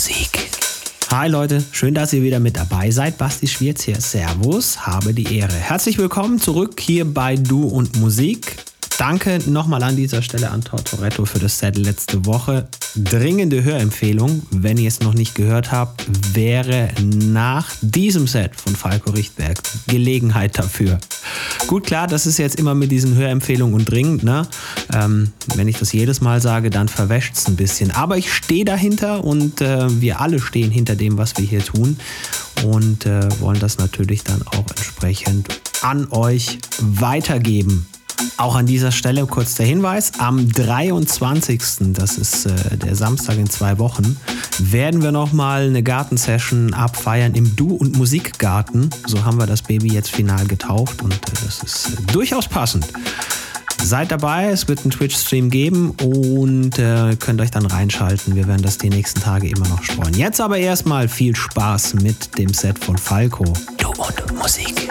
Musik. Hi Leute, schön, dass ihr wieder mit dabei seid. Basti Schwierz hier. Servus, habe die Ehre. Herzlich willkommen zurück hier bei Du und Musik. Danke nochmal an dieser Stelle an Tortoretto für das Set letzte Woche. Dringende Hörempfehlung, wenn ihr es noch nicht gehört habt, wäre nach diesem Set von Falco Richtberg Gelegenheit dafür. Gut, klar, das ist jetzt immer mit diesen Hörempfehlungen und dringend. Ne? Ähm, wenn ich das jedes Mal sage, dann verwäscht es ein bisschen. Aber ich stehe dahinter und äh, wir alle stehen hinter dem, was wir hier tun und äh, wollen das natürlich dann auch entsprechend an euch weitergeben. Auch an dieser Stelle kurz der Hinweis, am 23., das ist äh, der Samstag in zwei Wochen, werden wir nochmal eine Gartensession abfeiern im Du- und Musikgarten. So haben wir das Baby jetzt final getauft und äh, das ist äh, durchaus passend. Seid dabei, es wird einen Twitch-Stream geben und äh, könnt euch dann reinschalten. Wir werden das die nächsten Tage immer noch streuen. Jetzt aber erstmal viel Spaß mit dem Set von Falco. Du und Musik.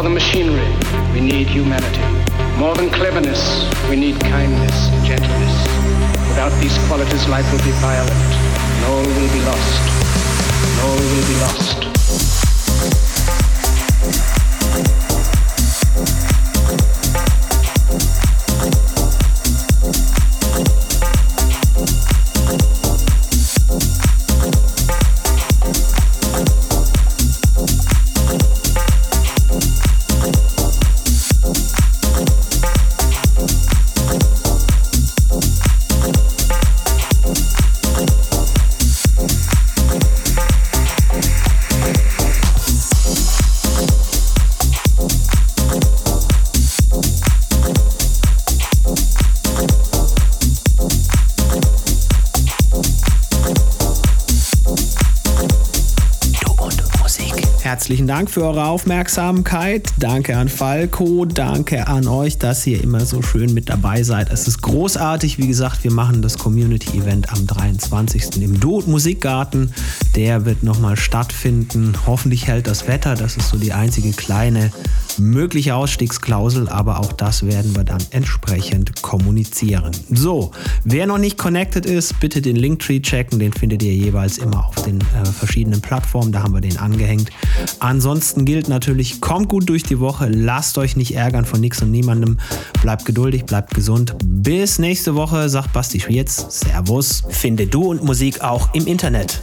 More than machinery, we need humanity. More than cleverness, we need kindness and gentleness. Without these qualities, life will be violent, and all will be lost. And all will be lost. Herzlichen Dank für eure Aufmerksamkeit. Danke an Falco. Danke an euch, dass ihr immer so schön mit dabei seid. Es ist großartig. Wie gesagt, wir machen das Community-Event am 23. im und Musikgarten. Der wird nochmal stattfinden. Hoffentlich hält das Wetter. Das ist so die einzige kleine mögliche Ausstiegsklausel, aber auch das werden wir dann entsprechend kommunizieren. So, wer noch nicht connected ist, bitte den Linktree checken, den findet ihr jeweils immer auf den äh, verschiedenen Plattformen, da haben wir den angehängt. Ansonsten gilt natürlich, kommt gut durch die Woche, lasst euch nicht ärgern von nichts und niemandem, bleibt geduldig, bleibt gesund. Bis nächste Woche, sagt Basti Schwierz, Servus. Finde Du und Musik auch im Internet.